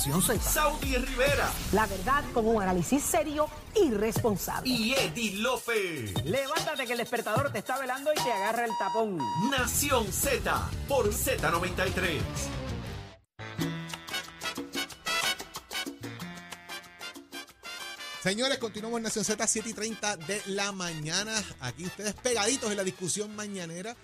Nación Z. Saudi Rivera La verdad con un análisis serio y responsable. y Eddie Lofe. Levántate que el despertador te está velando y te agarra el tapón. Nación Z por Z93. Señores, continuamos en Nación Z 7 y 30 de la mañana. Aquí ustedes pegaditos en la discusión mañanera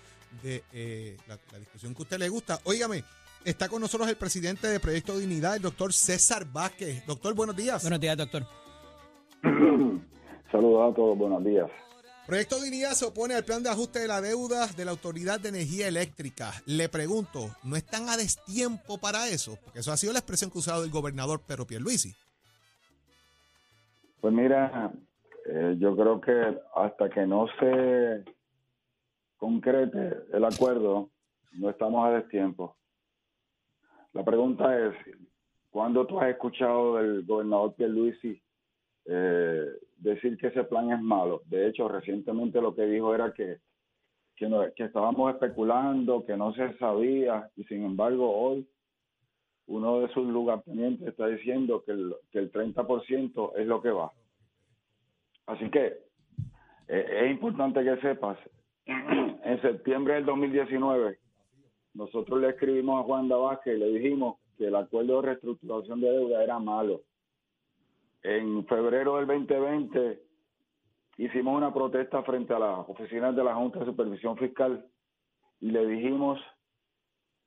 de eh, la, la discusión que a usted le gusta. Óigame, está con nosotros el presidente de Proyecto Dignidad, el doctor César Vázquez. Doctor, buenos días. Buenos días, doctor. Saludos a todos, buenos días. Proyecto Dignidad se opone al plan de ajuste de la deuda de la Autoridad de Energía Eléctrica. Le pregunto, ¿no están a destiempo para eso? Porque eso ha sido la expresión que ha usado el gobernador Pedro Pierluisi. Pues mira, eh, yo creo que hasta que no se concrete el acuerdo, no estamos a destiempo. La pregunta es, ¿cuándo tú has escuchado del gobernador Pierluisi eh, decir que ese plan es malo? De hecho, recientemente lo que dijo era que, que, estábamos especulando, que no se sabía, y sin embargo hoy uno de sus lugartenientes está diciendo que el, que el 30% es lo que va. Así que eh, es importante que sepas, en septiembre del 2019, nosotros le escribimos a Juan Vázquez y le dijimos que el acuerdo de reestructuración de deuda era malo. En febrero del 2020 hicimos una protesta frente a las oficinas de la Junta de Supervisión Fiscal y le dijimos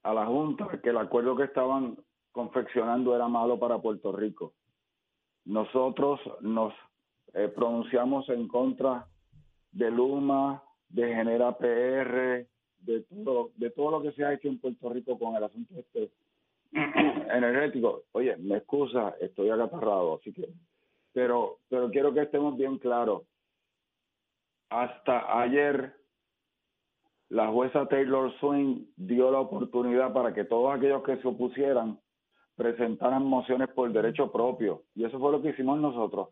a la Junta que el acuerdo que estaban confeccionando era malo para Puerto Rico. Nosotros nos eh, pronunciamos en contra de Luma, de Genera PR, de todo, de todo lo que se ha hecho en Puerto Rico con el asunto este energético. Oye, me excusa, estoy agatarrado, así que, pero, pero quiero que estemos bien claros. Hasta ayer la jueza Taylor Swain dio la oportunidad para que todos aquellos que se opusieran presentaran mociones por derecho propio. Y eso fue lo que hicimos nosotros.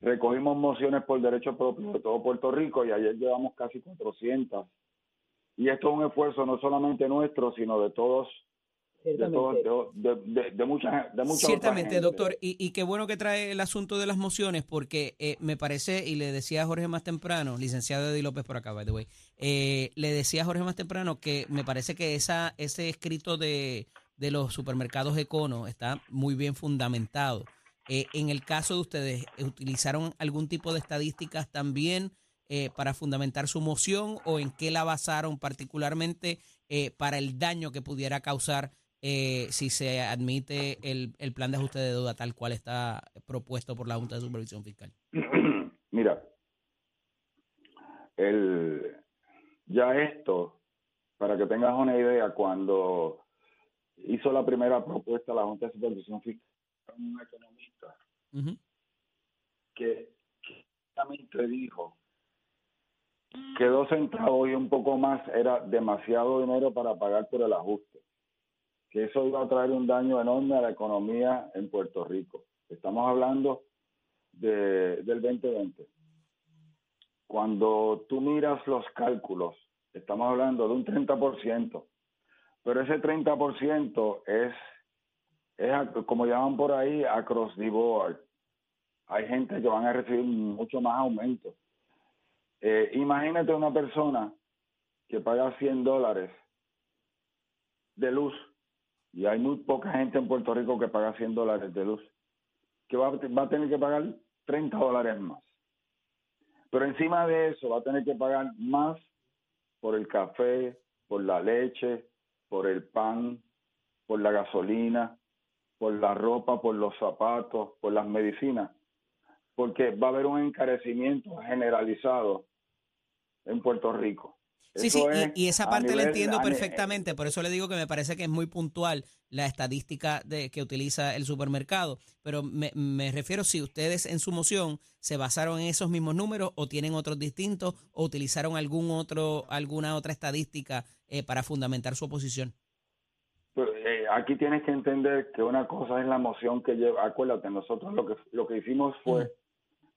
Recogimos mociones por derecho propio de todo Puerto Rico y ayer llevamos casi 400. Y esto es un esfuerzo no solamente nuestro, sino de todos, de, todos, de, de, de, de mucha, de mucha otra Ciertamente, doctor, y, y qué bueno que trae el asunto de las mociones, porque eh, me parece, y le decía a Jorge más temprano, licenciado Eddie López por acá, by the way, eh, le decía a Jorge más temprano que me parece que esa ese escrito de, de los supermercados Econo está muy bien fundamentado. Eh, en el caso de ustedes, ¿utilizaron algún tipo de estadísticas también eh, para fundamentar su moción o en qué la basaron particularmente eh, para el daño que pudiera causar eh, si se admite el, el plan de ajuste de deuda tal cual está propuesto por la Junta de Supervisión Fiscal? Mira, el, ya esto, para que tengas una idea, cuando hizo la primera propuesta la Junta de Supervisión Fiscal, un economista que que dijo que dos centavos y un poco más era demasiado dinero para pagar por el ajuste, que eso iba a traer un daño enorme a la economía en Puerto Rico. Estamos hablando de, del 2020. Cuando tú miras los cálculos, estamos hablando de un 30%, pero ese 30% es, es, como llaman por ahí, across the board. Hay gente que van a recibir mucho más aumento. Eh, imagínate una persona que paga 100 dólares de luz, y hay muy poca gente en Puerto Rico que paga 100 dólares de luz, que va, va a tener que pagar 30 dólares más. Pero encima de eso va a tener que pagar más por el café, por la leche, por el pan, por la gasolina, por la ropa, por los zapatos, por las medicinas, porque va a haber un encarecimiento generalizado en Puerto Rico. Sí, sí, Eso es y, y esa parte la entiendo perfectamente, por eso le digo que me parece que es muy puntual la estadística de, que utiliza el supermercado, pero me, me refiero si ustedes en su moción se basaron en esos mismos números o tienen otros distintos o utilizaron algún otro, alguna otra estadística eh, para fundamentar su oposición. Pues, eh, aquí tienes que entender que una cosa es la moción que lleva, acuérdate, nosotros lo que lo que hicimos fue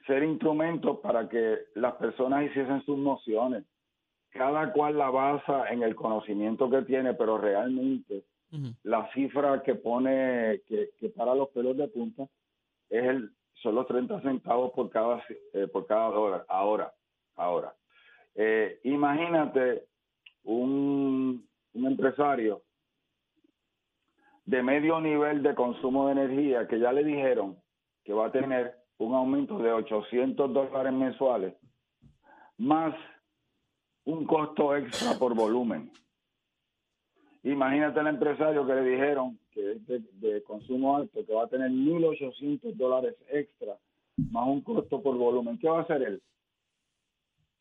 ser instrumentos para que las personas hiciesen sus mociones. Cada cual la basa en el conocimiento que tiene, pero realmente la cifra que pone, que, que para los pelos de punta, es el, son los 30 centavos por cada, eh, por cada dólar. Ahora, ahora. Eh, imagínate un, un empresario de medio nivel de consumo de energía que ya le dijeron que va a tener un aumento de 800 dólares mensuales, más un costo extra por volumen. Imagínate el empresario que le dijeron que es de, de consumo alto, que va a tener 1.800 dólares extra, más un costo por volumen. ¿Qué va a hacer él?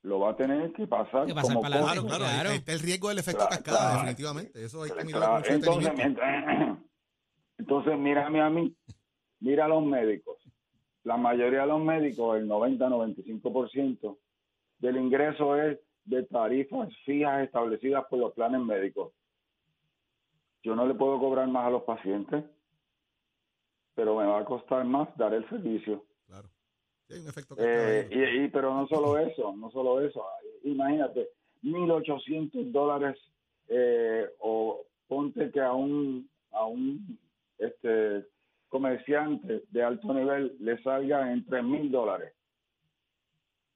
Lo va a tener que pasar, Que pasar como para. Claro, claro, Claro. ahí está el riesgo del efecto Claro, cascada, claro. definitivamente. Eso hay que mirarlo Claro, con mucho entonces, entonces, mírame a mí, mira a los médicos. La mayoría de los médicos, el 90-95% del ingreso es de tarifas fijas establecidas por los planes médicos. Yo no le puedo cobrar más a los pacientes, pero me va a costar más dar el servicio. Claro. Hay un efecto. Eh, y, y- pero no solo eso, no solo eso. Imagínate, 1.800 dólares eh, o ponte que a un, a un este, comerciante de alto nivel le salga en 3.000 dólares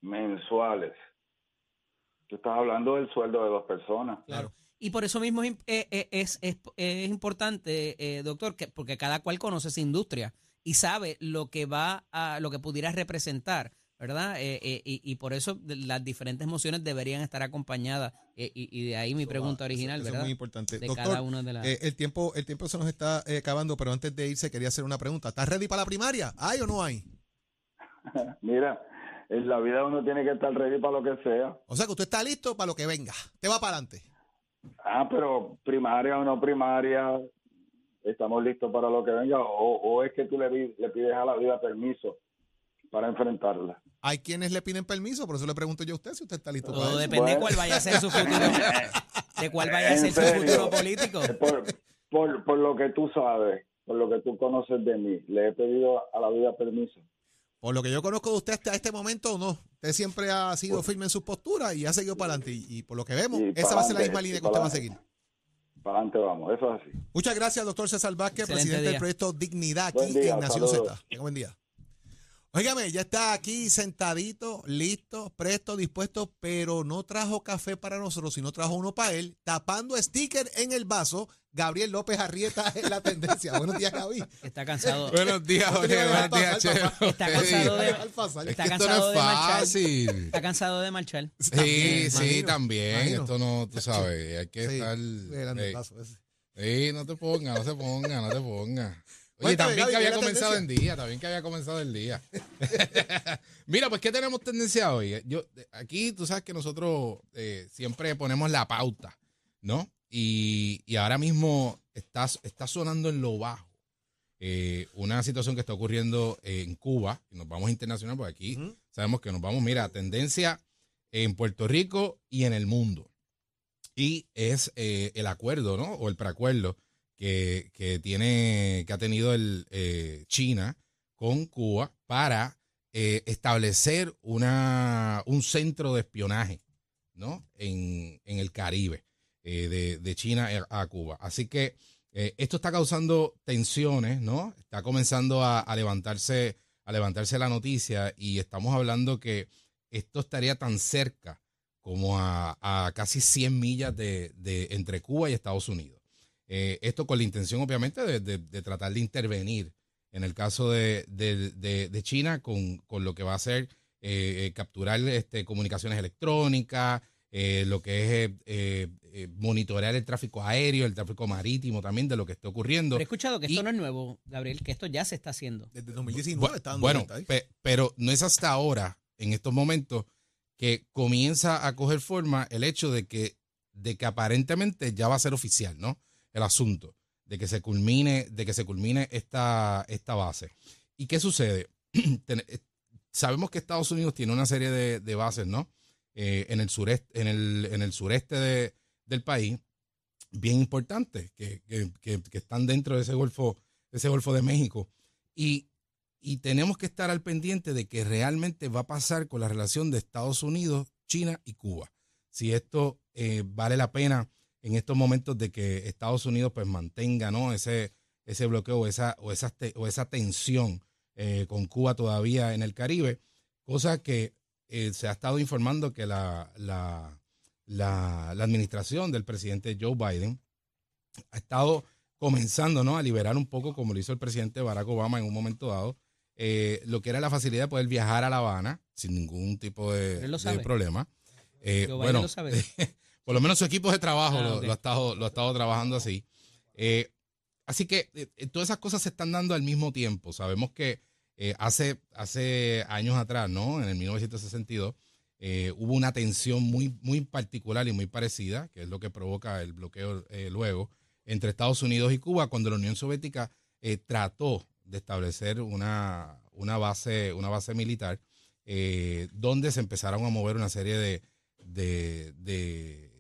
mensuales. Tú estás hablando del sueldo de dos personas. Claro. Y por eso mismo es, eh, eh, es, es- es importante, eh, doctor, que porque cada cual conoce esa industria y sabe lo que va a, lo que pudiera representar, ¿verdad? Eh, eh, y, y por eso las diferentes mociones deberían estar acompañadas. eh, y, y de ahí mi Eso pregunta eso- original, eso ¿verdad? Es muy importante. de Doctor, cada una de las. eh, el, tiempo, el tiempo se nos está eh, acabando, pero antes de irse quería hacer una pregunta. ¿Estás ready para la primaria? ¿Hay o no hay? Mira, en la vida uno tiene que estar ready para lo que sea. O sea que usted está listo para lo que venga. Te va para adelante. Ah, pero primaria o no primaria, estamos listos para lo que venga. O, o es que tú le pides a la vida permiso para enfrentarla. Hay quienes le piden permiso, por eso le pregunto yo a usted si usted está listo para eso. depende de cuál vaya a ser su futuro. de cuál vaya a ser su futuro político. Por, por, por lo que tú sabes, por lo que tú conoces de mí, le he pedido a la vida permiso. Por lo que yo conozco de usted hasta este momento, no. Usted siempre ha sido firme en su postura y ha seguido para adelante. Y, y por lo que vemos, esa va a ser la misma línea que usted va a seguir. Para adelante vamos, eso es así. Muchas gracias, doctor César Vázquez, Excelente presidente del proyecto Dignidad aquí día, en Nación saludos. Z. Tenga buen día. Óigame, ya está aquí sentadito, listo, presto, dispuesto, pero no trajo café para nosotros, sino trajo uno para él, tapando sticker en el vaso. Gabriel López Arrieta en la tendencia. Buenos días, Gaby. Está cansado. Buenos días, te Jorge. Buenos días, papá. Está cansado de-. Es Está que esto no cansado es de marchar. fácil. Está cansado de marchar. Sí, También, sí, imagino, también. imagino. Esto no, tú sabes, hay que Sí, estar. ese. ey, no te pongas, no se ponga, no te pongas. Oye, también que había ¿qué es la comenzado el día, también que había comenzado el día. Mira, pues, ¿qué tenemos tendencia hoy? Yo, aquí, tú sabes que nosotros eh, siempre ponemos la pauta, ¿no? Y, y ahora mismo está, está sonando en lo bajo eh, una situación que está ocurriendo en Cuba, y nos vamos internacional, porque aquí Ujú. sabemos que nos vamos, mira, tendencia en Puerto Rico y en el mundo. Y es eh, el acuerdo, ¿no? O el preacuerdo que, que tiene, que ha tenido el, eh, China con Cuba para eh, establecer una, un centro de espionaje, ¿no? En, en el Caribe, eh, de, de China a Cuba. Así que eh, esto está causando tensiones, ¿no? Está comenzando a, a levantarse, a levantarse la noticia y estamos hablando que esto estaría tan cerca como a, a casi 100 millas de, de- entre Cuba y Estados Unidos. Eh, esto con la intención, obviamente, de, de- de tratar de intervenir en el caso de, de- de- de China con, con lo que va a ser eh, eh, capturar este, comunicaciones electrónicas, eh, lo que es eh, monitorear el tráfico aéreo, el tráfico marítimo también de lo que está ocurriendo. Pero he escuchado que esto no es nuevo, Gabriel, que esto ya se está haciendo. Desde 2019 Bu- está dando bueno, pe- pero no es hasta ahora, en estos momentos, que comienza a coger forma el hecho de que, de que aparentemente ya va a ser oficial, ¿no? El asunto, de que se culmine, de que se culmine esta, esta base. ¿Y qué sucede? Eh, Sabemos que Estados Unidos tiene una serie de, bases, ¿no? Eh, en el sureste, en el, en el sureste de- del país, bien importantes, que, que- que- están dentro de ese Golfo, ese Golfo de México. Y, y tenemos que estar al pendiente de que realmente va a pasar con la relación de Estados Unidos, China y Cuba. Si esto eh, vale la pena en estos momentos de que Estados Unidos pues mantenga ¿no? ese, ese bloqueo o esa, o esa, o esa tensión eh, con Cuba todavía en el Caribe, cosa que eh, se ha estado informando que la, la, la, administración del presidente Joe Biden ha estado comenzando ¿no? a liberar un poco, como lo hizo el presidente Barack Obama en un momento dado, eh, lo que era la facilidad de poder viajar a La Habana sin ningún tipo de, problema. bueno, por lo menos su equipo de trabajo ah, lo, ha estado, lo ha estado trabajando así. así que todas esas cosas se están dando al mismo tiempo. Sabemos que eh, hace, hace años atrás, ¿no? En el 1962, eh, hubo una tensión muy, muy particular y muy parecida, que es lo que provoca el bloqueo eh, luego, entre Estados Unidos y Cuba, cuando la Unión Soviética trató de establecer una, una, base, una base militar, donde se empezaron a mover una serie de, de, de,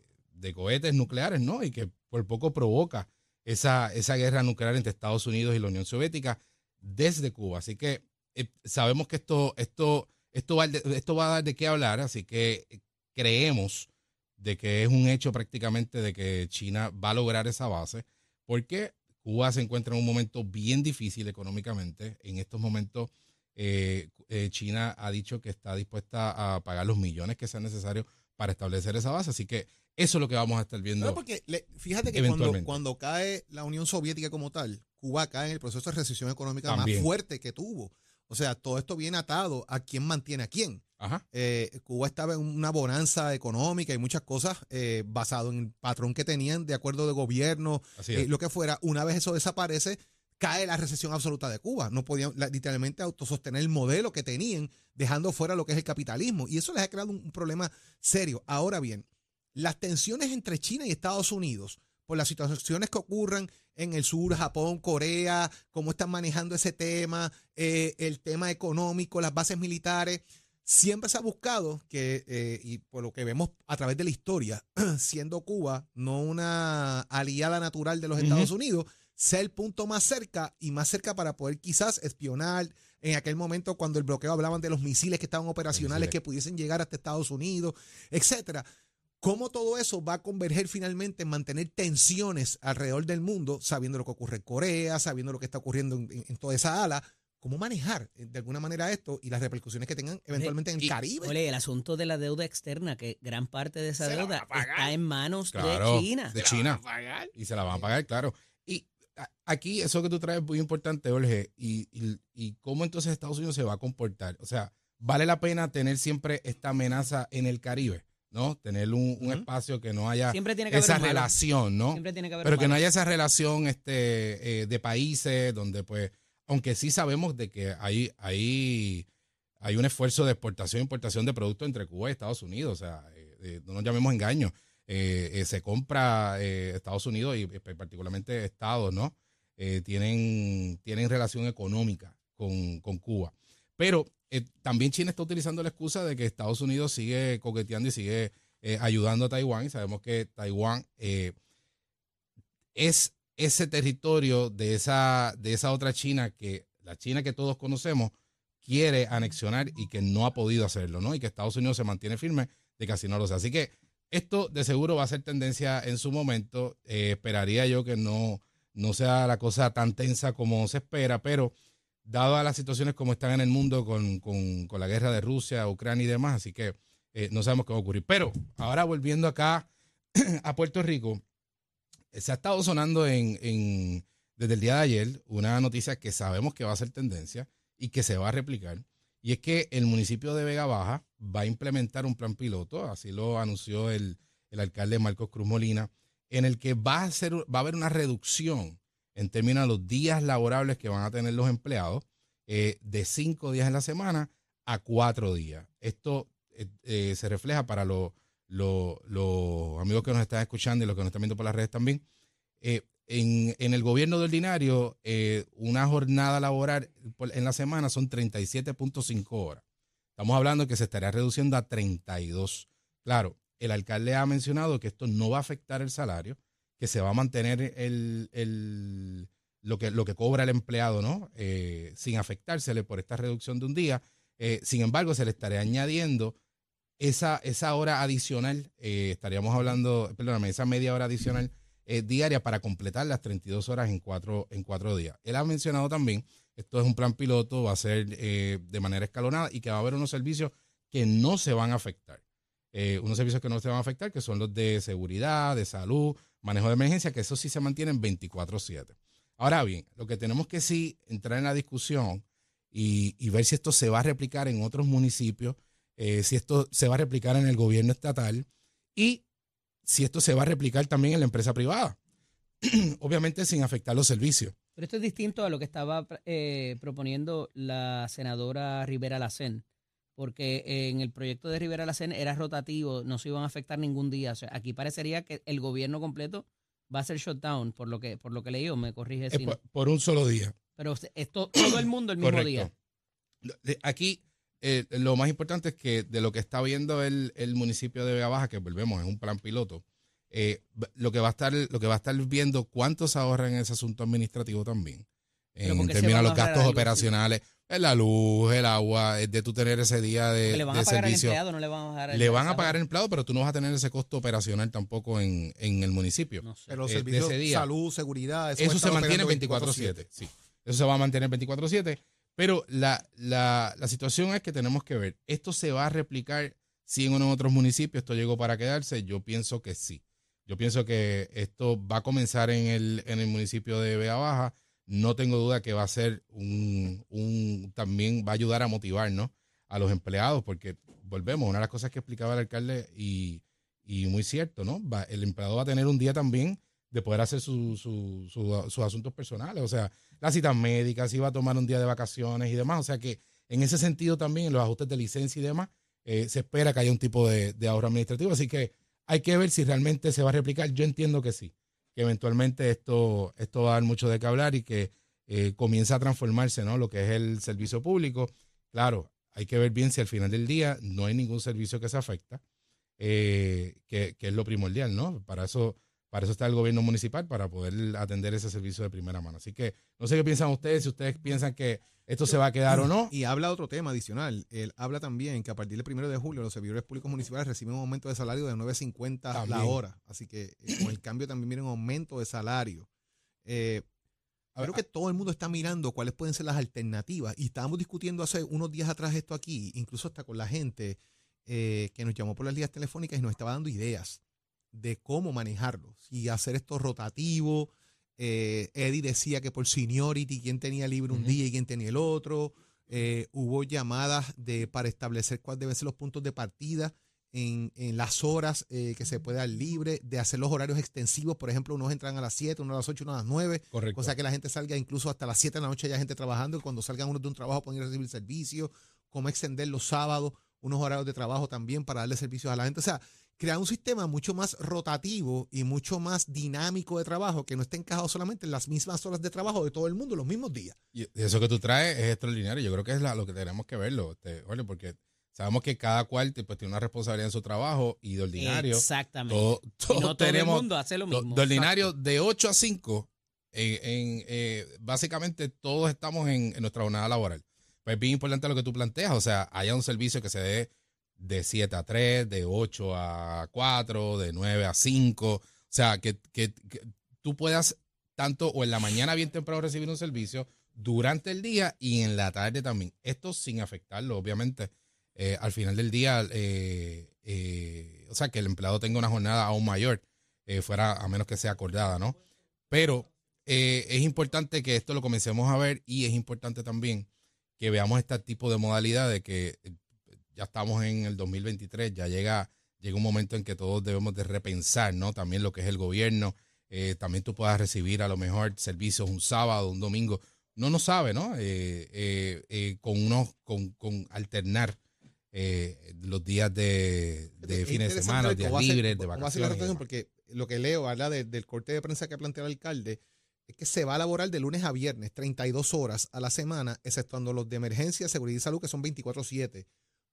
cohetes nucleares, ¿no? Y que por poco provoca esa, esa guerra nuclear entre Estados Unidos y la Unión Soviética desde Cuba. Así que eh, sabemos que esto, esto, esto, va, esto va a dar de qué hablar, así que eh, creemos de que es un hecho prácticamente de que China va a lograr esa base, porque Cuba se encuentra en un momento bien difícil económicamente. En estos momentos, eh, China ha dicho que está dispuesta a pagar los millones que sean necesarios para establecer esa base. Así que eso es lo que vamos a estar viendo. porque fíjate que cuando, cuando, cae la Unión Soviética como tal, Cuba cae en el proceso de recesión económica más fuerte que tuvo. O sea, todo esto viene atado a quién mantiene a quién. Eh, Cuba estaba en una bonanza económica y muchas cosas eh, basado en el patrón que tenían de acuerdo de gobierno, eh, lo que fuera. Una vez eso desaparece, cae la recesión absoluta de Cuba. No podían literalmente autosostener el modelo que tenían, dejando fuera lo que es el capitalismo. Y eso les ha creado un problema serio. Ahora bien, las tensiones entre China y Estados Unidos por las situaciones que ocurran en el sur, Japón, Corea, cómo están manejando ese tema, eh, el tema económico, las bases militares. Siempre se ha buscado que, eh, y por lo que vemos a través de la historia, siendo Cuba no una aliada natural de los Estados Unidos, sea el punto más cerca y más cerca para poder quizás espionar. En aquel momento, cuando el bloqueo hablaban de los misiles que estaban operacionales que pudiesen llegar hasta Estados Unidos, etcétera. ¿Cómo todo eso va a converger finalmente en mantener tensiones alrededor del mundo, sabiendo lo que ocurre en Corea, sabiendo lo que está ocurriendo en, toda esa ala? ¿Cómo manejar eh, de alguna manera esto y las repercusiones que tengan eventualmente en el Caribe? Oye, el asunto de la deuda externa, que gran parte de esa deuda está en manos de China. De China. Y se la van a pagar, claro. Y aquí eso que tú traes es muy importante, Jorge. Y, y, y cómo entonces Estados Unidos se va a comportar. O sea, ¿vale la pena tener siempre esta amenaza en el Caribe? ¿No? Tener un, espacio que no haya esa relación, ¿no? Pero que no haya esa relación este, eh, de países donde, pues, aunque sí sabemos de que hay, hay, hay un esfuerzo de exportación e importación de productos entre Cuba y Estados Unidos, o sea, eh, eh, no nos llamemos engaño. se compra Estados Unidos y particularmente Estados, ¿no? tienen, tienen relación económica con, con Cuba. Pero eh, también China está utilizando la excusa de que Estados Unidos sigue coqueteando y sigue eh, ayudando a Taiwán. Y sabemos que Taiwán eh, es ese territorio de esa, de esa otra China que la China que todos conocemos quiere anexionar y que no ha podido hacerlo, ¿no? Y que Estados Unidos se mantiene firme de que así no lo sea. Así que esto de seguro va a ser tendencia en su momento. esperaría yo que no, no sea la cosa tan tensa como se espera, pero dadas las situaciones como están en el mundo con, la guerra de Rusia, Ucrania y demás, así que eh, no sabemos qué va a ocurrir. Pero ahora volviendo acá a Puerto Rico, se ha estado sonando en, desde el día de ayer una noticia que sabemos que va a ser tendencia y que se va a replicar. Y es que el municipio de Vega Baja va a implementar un plan piloto, así lo anunció el, el alcalde Marcos Cruz Molina, en el que va a, ser, va a haber una reducción en términos de los días laborables que van a tener los empleados, eh, de cinco días en la semana a cuatro días. Esto eh, eh, se refleja para los amigos que nos están escuchando y los que nos están viendo por las redes también. En, en, el gobierno de ordinario, una jornada laboral en la semana son 37.5 horas. Estamos hablando que se estaría reduciendo a 32. Claro, el alcalde ha mencionado que esto no va a afectar el salario, que se va a mantener el, lo, que, lo que cobra el empleado, ¿no? Eh, sin afectársele por esta reducción de un día. Eh, sin embargo, se le estaría añadiendo esa, esa hora adicional, eh, estaríamos hablando, perdóname, esa media hora adicional eh, diaria para completar las 32 horas en cuatro, en cuatro días. Él ha mencionado también, esto es un plan piloto, va a ser de manera escalonada y que va a haber unos servicios que no se van a afectar. Unos servicios que no se van a afectar, que son los de seguridad, de salud, manejo de emergencia, que eso sí se mantienen 24/7. Ahora bien, lo que tenemos que sí entrar en la discusión y, y ver si esto se va a replicar en otros municipios, eh, si esto se va a replicar en el gobierno estatal y si esto se va a replicar también en la empresa privada. Obviamente sin afectar los servicios. Pero esto es distinto a lo que estaba eh, proponiendo la senadora Rivera Lacén, porque en el proyecto de Rivera Lacén era rotativo, no se iban a afectar ningún día. O sea, aquí parecería que el gobierno completo va a ser shutdown, por lo que por lo que leí, o me corrige Eh, si no. por, por un solo día. Pero esto todo el mundo el mismo Correcto. día. Aquí eh, lo más importante es que de lo que está viendo el, el municipio de Vega Baja, que volvemos, es un plan piloto, eh, lo que va a estar, lo que va a estar viendo cuánto se ahorra en ese asunto administrativo también. En ¿por términos de los gastos algo? operacionales, en la luz, el agua, eh, de tú tener ese día de, Que le van de a pagar al servicio. empleado, no le van a pagar al Le van a pagar el empleado, pero tú no vas a tener ese costo operacional tampoco en, en el municipio. No sé. Pero los eh, de servicios ese de día. salud, seguridad, eso, Eso, se mantiene operando 24/7. Sí, eso se va a mantener 24/7. Pero la, la, la situación es que tenemos que ver, ¿esto se va a replicar si en uno en otros municipios esto llegó para quedarse? Yo pienso que sí. Yo pienso que esto va a comenzar en el, en el municipio de Vega Baja. No tengo duda que va a ser un, un también va a ayudar a motivar ¿no? a los empleados, porque volvemos, una de las cosas que explicaba el alcalde y, y muy cierto, ¿no? Va- el empleado va a tener un día también de poder hacer su- su- su- sus asuntos personales, o sea, las citas médicas, si va a tomar un día de vacaciones y demás, o sea que en ese sentido también, los ajustes de licencia y demás, eh, se espera que haya un tipo de, de ahorro administrativo, así que hay que ver si realmente se va a replicar, yo entiendo que sí, que eventualmente esto, esto va a dar mucho de qué hablar y que eh, comienza a transformarse, ¿no? Lo que es el servicio público, claro, hay que ver bien si al final del día no hay ningún servicio que se afecta, eh, que, que es lo primordial, ¿no? Para eso, para eso está el gobierno municipal, para poder atender ese servicio de primera mano. Así que no sé qué piensan ustedes, si ustedes piensan que esto se va a quedar o no. Y habla otro tema adicional. Él habla también que a partir del primero de julio los servidores públicos municipales reciben un aumento de salario de 9.50 la hora. Así que eh, con el cambio también viene un aumento de salario. Eh, A ver, creo que todo el mundo está mirando cuáles pueden ser las alternativas. Y estábamos discutiendo hace unos días atrás esto aquí, incluso hasta con la gente eh, que nos llamó por las líneas telefónicas y nos estaba dando ideas de cómo manejarlo. Si hacer esto rotativo. Eh, Eddie decía que por seniority, quién tenía libre un día y quién tenía el otro. Eh, hubo llamadas de, para establecer cuáles deben ser los puntos de partida en, en las horas eh, que se puede dar libre, de hacer los horarios extensivos. Por ejemplo, unos entran a las 7, unos a las 8, unos a las 9. Correcto. Cosa que la gente salga incluso hasta las 7 de la noche ya gente trabajando y cuando salgan unos de un trabajo pueden ir a recibir servicio, cómo extender los sábados, unos horarios de trabajo también para darle servicios a la gente. O sea, crear un sistema mucho más rotativo y mucho más dinámico de trabajo que no esté encajado solamente en las mismas horas de trabajo de todo el mundo los mismos días. Y eso que tú traes es extraordinario. Yo creo que es la- lo que tenemos que verlo, este, Jorge, porque sabemos que cada cual pues, tiene una responsabilidad en su trabajo y de ordinario. Exactamente. todo- Y no todo tenemos el mundo hace lo mismo. De ordinario, de 8 a 5, en, en, eh, básicamente todos estamos en, en nuestra jornada laboral. Pues es bien importante lo que tú planteas, o sea, haya un servicio que se dé de 7 a 3, de 8 a 4, de 9 a 5, o sea, que, que- tú puedas tanto o en la mañana bien temprano recibir un servicio, durante el día y en la tarde también. Esto sin afectarlo, obviamente, eh, al final del día, eh, eh, o sea, que el empleado tenga una jornada aún mayor fuera a menos que sea acordada, ¿no? Pero es importante que esto lo comencemos a ver y es importante también que veamos este tipo de modalidad de que ya estamos en el 2023, ya llega, llega un momento en que todos debemos de repensar, ¿no? También lo que es el gobierno, eh, también tú puedas recibir a lo mejor servicios un sábado, un domingo, no no sabe, ¿no? Eh, eh, eh, con unos, con, con alternar los días de, de Es fines de semana, ver días libres, de cómo va a ser la vacaciones. demás. porque lo que leo, habla de- del corte de prensa que ha planteado el alcalde, es que se va a laborar de lunes a viernes, 32 horas a la semana, exceptuando los de emergencia, seguridad y salud, que son 24-7.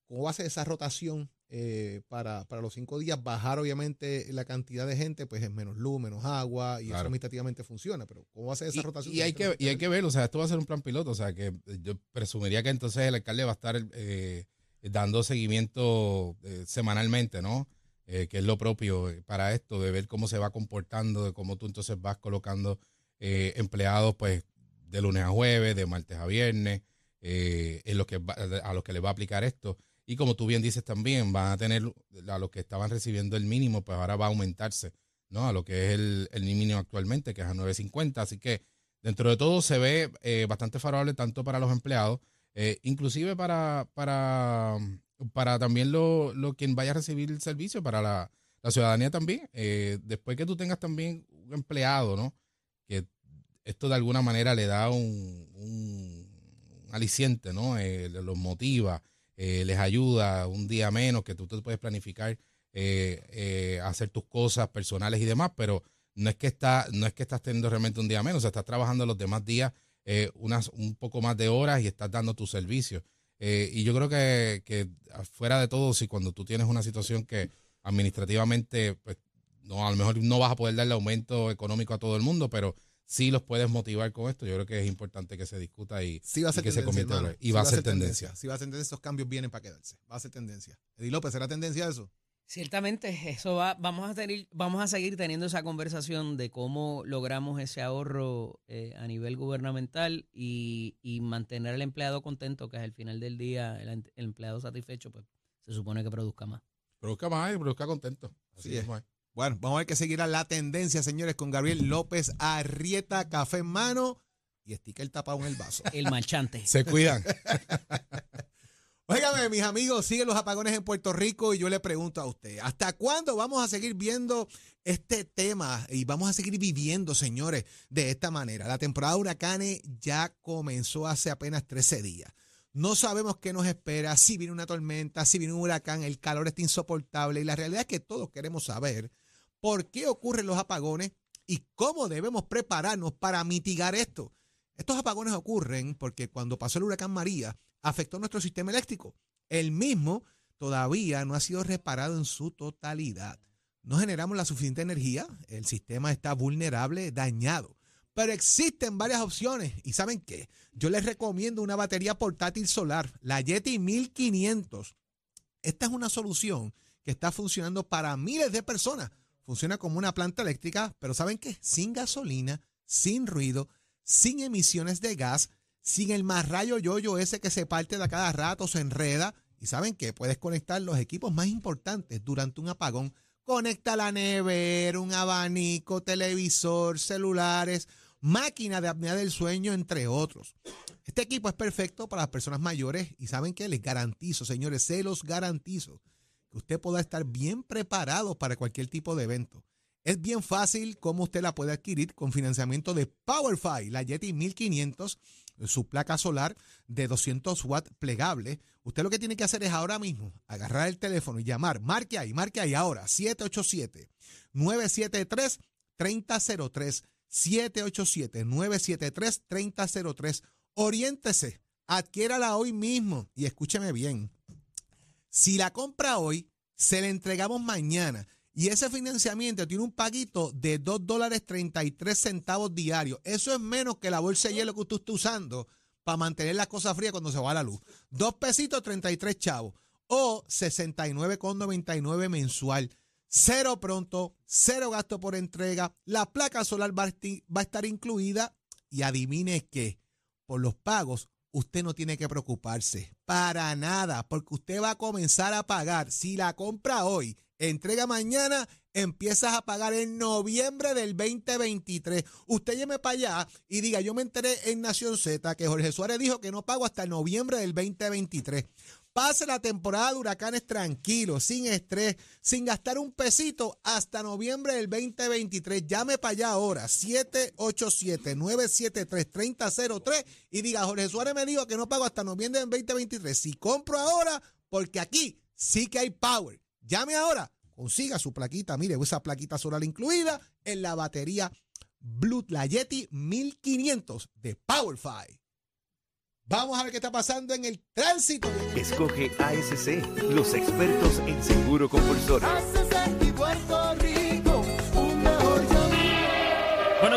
¿Cómo va a ser esa rotación eh, para, para los cinco días? Bajar, obviamente, la cantidad de gente, pues es menos luz, menos agua, y eso administrativamente funciona. Pero, ¿cómo va a ser esa Y- rotación? Y, hay que, y hay que ver, o sea, esto va a ser un plan piloto, o sea, que yo presumiría que entonces el alcalde va a estar eh, dando seguimiento eh, semanalmente, ¿no? Eh, que es lo propio eh, para esto, de ver cómo se va comportando, de cómo tú entonces vas colocando eh, empleados, pues, de lunes a jueves, de martes a viernes, eh, en lo que va- a los que les va a aplicar esto. Y como tú bien dices también, van a tener a los que estaban recibiendo el mínimo, pues ahora va a aumentarse, ¿no? A lo que es el, el mínimo actualmente, que es a 9.50. Así que dentro de todo se ve eh, bastante favorable tanto para los empleados, eh, inclusive para, para, para también lo, lo quien vaya a recibir el servicio, para la, la ciudadanía también. Eh, después que tú tengas también un empleado, ¿no? Que esto de alguna manera le da un, un aliciente, ¿no? Los motiva, eh, les ayuda un día menos, que tú te puedes planificar eh, eh, hacer tus cosas personales y demás, pero no es que está, no es que estás teniendo realmente un día menos, o sea, estás trabajando los demás días eh, unas un poco más de horas y estás dando tu servicio. Y yo creo que, que fuera de todo, si cuando tú tienes una situación que administrativamente, pues, no, a lo mejor no vas a poder darle aumento económico a todo el mundo, pero sí los puedes motivar con esto. Yo creo que es importante que se discuta y, Sí va a y ser que se tendencia, convierta hermano. y Sí va a ser tendencia. Sí va a ser tendencia. Esos cambios vienen para quedarse. Va a ser tendencia. Eddie López, ¿será tendencia eso? Ciertamente, eso va, vamos a tener, vamos a seguir teniendo esa conversación de cómo logramos ese ahorro eh, a nivel gubernamental y, y mantener al empleado contento, que al final del día el, el empleado satisfecho, pues se supone que produzca más. Produzca más y produzca contento. Así Sí es. mismo es. Bueno, vamos a ver que seguirá la tendencia, señores, con Gabriel López Arrieta, café en mano y estica el tapado en el vaso. El marchante. Se cuidan. Óigame, mis amigos, siguen los apagones en Puerto Rico y yo le pregunto a usted, ¿hasta cuándo vamos a seguir viendo este tema y vamos a seguir viviendo, señores, de esta manera? La temporada de huracanes ya comenzó hace apenas 13 días. No sabemos qué nos espera, si viene una tormenta, si viene un huracán, el calor está insoportable y la realidad es que todos queremos saber por qué ocurren los apagones y cómo debemos prepararnos para mitigar esto. Estos apagones ocurren porque cuando pasó el huracán María afectó nuestro sistema eléctrico. El mismo todavía no ha sido reparado en su totalidad. No generamos la suficiente energía, el sistema está vulnerable, dañado. Pero existen varias opciones y ¿saben qué? Yo les recomiendo una batería portátil solar, la Yeti 1500. Esta es una solución que está funcionando para miles de personas. Funciona como una planta eléctrica, pero ¿saben qué? Sin gasolina, sin ruido, sin emisiones de gas, sin el más rayo yoyo ese que se parte de a cada rato, se enreda. Y saben que puedes conectar los equipos más importantes durante un apagón. Conecta la nevera, un abanico, televisor, celulares, máquina de apnea del sueño, entre otros. Este equipo es perfecto para las personas mayores y saben que les garantizo, señores, se los garantizo, que usted pueda estar bien preparado para cualquier tipo de evento. Es bien fácil cómo usted la puede adquirir con financiamiento de PowerFi, la Yeti 1500, su placa solar de 200 watts plegable. Usted lo que tiene que hacer es ahora mismo agarrar el teléfono y llamar. Marque ahí, marque ahí ahora, 787-973-3003. 787-973-3003. Oriéntese, adquiérala hoy mismo y escúcheme bien. Si la compra hoy, se la entregamos mañana. Y ese financiamiento tiene un paguito de 2 dólares 33 centavos diarios. Eso es menos que la bolsa de hielo que usted está usando para mantener las cosas frías cuando se va la luz. Dos pesitos 33 chavos o 69,99 mensual. Cero pronto, cero gasto por entrega. La placa solar va a estar incluida y adivine qué, por los pagos usted no tiene que preocuparse para nada, porque usted va a comenzar a pagar. Si la compra hoy, entrega mañana, empiezas a pagar en noviembre del 2023. Usted llame para allá y diga, yo me enteré en Nación Z que Jorge Suárez dijo que no pago hasta noviembre del 2023. Pase la temporada de huracanes tranquilo, sin estrés, sin gastar un pesito hasta noviembre del 2023. Llame para allá ahora, 787-973-3003 y diga, Jorge Suárez me dijo que no pago hasta noviembre del 2023. Si compro ahora, porque aquí sí que hay power. Llame ahora, consiga su plaquita, mire, esa plaquita solar incluida en la batería Blue la Yeti 1500 de Powerfy. Vamos a ver qué está pasando en el tránsito. Escoge ASC, los expertos en seguro compulsorio.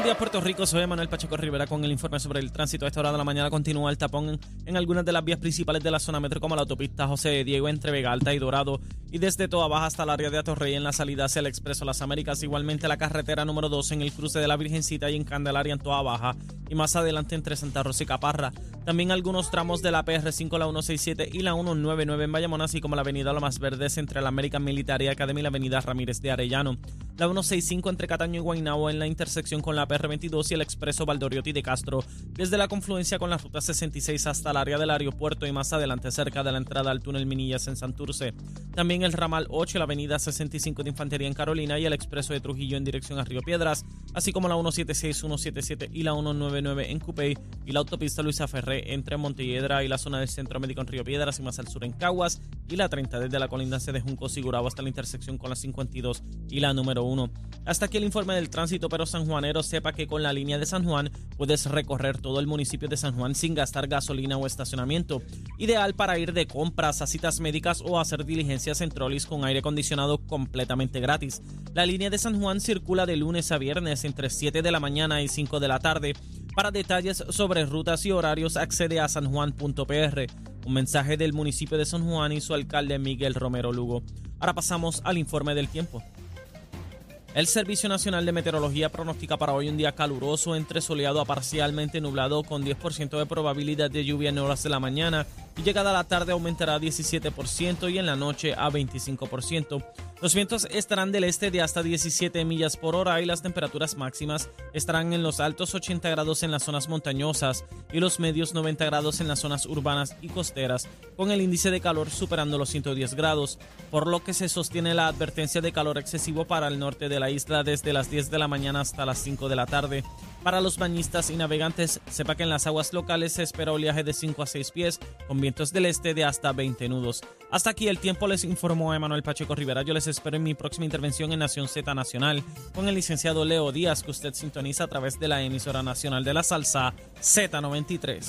Buenos días, Puerto Rico. Soy Manuel Pacheco Rivera con el informe sobre el tránsito. Esta hora de la mañana continúa el tapón en, algunas de las vías principales de la zona metro, como la autopista José Diego entre Vega Alta y Dorado, y desde Toa Baja hasta el área de Atorrey en la salida hacia el Expreso Las Américas. Igualmente la carretera número 2 en el cruce de la Virgencita y en Candelaria en Toa Baja, y más adelante entre Santa Rosa y Caparra. También algunos tramos de la PR5, la 167 y la 199 en Bayamón, así como la avenida Lomas Verdes entre la American Military Academy y la avenida Ramírez de Arellano. La 165 entre Cataño y Guaynabo en la intersección con la PR22 y el expreso Valdoriotti de Castro, desde la confluencia con la ruta 66 hasta el área del aeropuerto y más adelante cerca de la entrada al túnel Minillas en Santurce. También el ramal 8, la avenida 65 de Infantería en Carolina y el expreso de Trujillo en dirección a Río Piedras, así como la 176, 177 y la 199 en Cupey y la autopista Luisa Ferré entre Montelledra y la zona del Centro Médico en Río Piedras y más al sur en Caguas y la 30 desde la colindancia de Junco Sigurado hasta la intersección con la 52 y la número 1. Hasta aquí el informe del tránsito, pero sanjuanero sepa que con la línea de San Juan puedes recorrer todo el municipio de San Juan sin gastar gasolina o estacionamiento. Ideal para ir de compras a citas médicas o hacer diligencias en trolis con aire acondicionado completamente gratis. La línea de San Juan circula de lunes a viernes entre 7 de la mañana y 5 de la tarde. Para detalles sobre rutas y horarios accede a sanjuan.pr. Un mensaje del municipio de San Juan y su alcalde Miguel Romero Lugo. Ahora pasamos al informe del tiempo. El Servicio Nacional de Meteorología pronostica para hoy un día caluroso entre soleado a parcialmente nublado con 10% de probabilidad de lluvia en horas de la mañana y llegada la tarde aumentará a 17% y en la noche a 25%. Los vientos estarán del este de hasta 17 millas por hora y las temperaturas máximas estarán en los altos 80 grados en las zonas montañosas y los medios 90 grados en las zonas urbanas y costeras, con el índice de calor superando los 110 grados, por lo que se sostiene la advertencia de calor excesivo para el norte de la isla desde las 10 de la mañana hasta las 5 de la tarde. Para los bañistas y navegantes, sepa que en las aguas locales se espera oleaje de 5 a 6 pies, con vientos del este de hasta 20 nudos. Hasta aquí el tiempo les informó Emanuel Pacheco Rivera. Yo les espero en mi próxima intervención en Nación Z Nacional con el licenciado Leo Díaz, que usted sintoniza a través de la emisora nacional de la salsa Z93.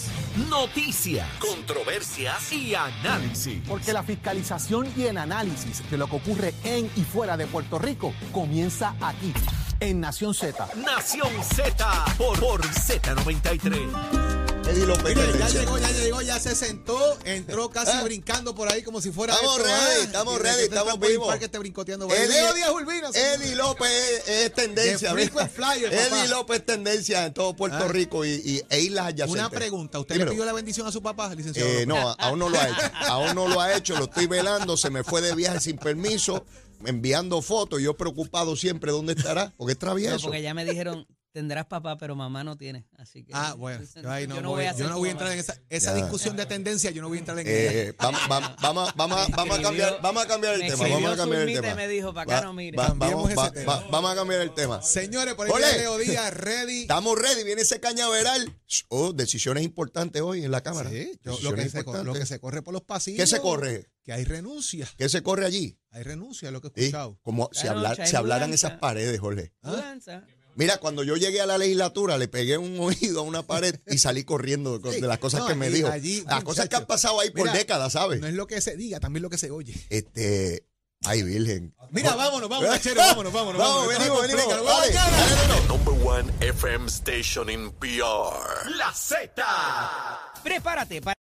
Noticias, controversias y análisis. Porque la fiscalización y el análisis de lo que ocurre en y fuera de Puerto Rico comienza aquí, en Nación Z. Nación Z por, por Z93. Eddie López. Mire, ya llegó, ya llegó, ya se sentó, entró casi Ah. brincando por ahí como si fuera Estamos esto, ready, ah, estamos ready, estamos está vivos. parque esté brincoteando Leo Díaz Urbina. Eddie López es, es tendencia. Flyer. Eddie López es tendencia en todo Puerto Ah. Rico y, y- e islas adyacentes. Una pregunta, ¿usted Dímelo. le pidió la bendición a su papá, licenciado? Eh, no, aún no lo ha hecho. Aún no lo ha hecho, lo estoy velando. Se me fue de viaje sin permiso, enviando fotos. Yo preocupado siempre dónde estará, porque es No, travieso. porque ya me dijeron, tendrás papá, pero mamá no tiene. Así que. Ah, bueno, yo ahí no, yo no voy, voy a yo no voy a entrar en esa, esa Ya. discusión de tendencia, yo no voy a entrar en Eh, ella. vamos, vamos, vamos, vamos, a- vamos a cambiar, vamos a cambiar el Me tema. Vamos a cambiar el tema. me dijo, "Pa' Va- acá no mire". va- Cambiemos vamos, ese va- tema. va- vamos a cambiar el tema. Señores, por ahí Leo Díaz, ready. Estamos ready, viene ese cañaveral. Oh, decisiones importantes hoy en la Cámara. Sí, yo- lo, que se, lo que se corre por los pasillos. ¿Qué se corre? Que hay renuncia. ¿Qué se corre allí? Hay renuncia, lo que he ¿Sí? escuchado. Como si, hablar, si hablaran esas paredes, Jorge. Mudanza. Mira, cuando yo llegué a la legislatura, le pegué un oído a una pared y salí corriendo con- Sí. de las cosas No, que me allí- dijo. allí, las cosas que han pasado ahí por mira, décadas, ¿sabes? No es lo que se diga, también lo que se oye. Este. Ay, Virgen. Mira, vámonos, vámonos, Achero, vámonos, vámonos. Vamos, vámonos. venimos, venimos. Dale, dale. Number one FM station in PR. La Z. Prepárate para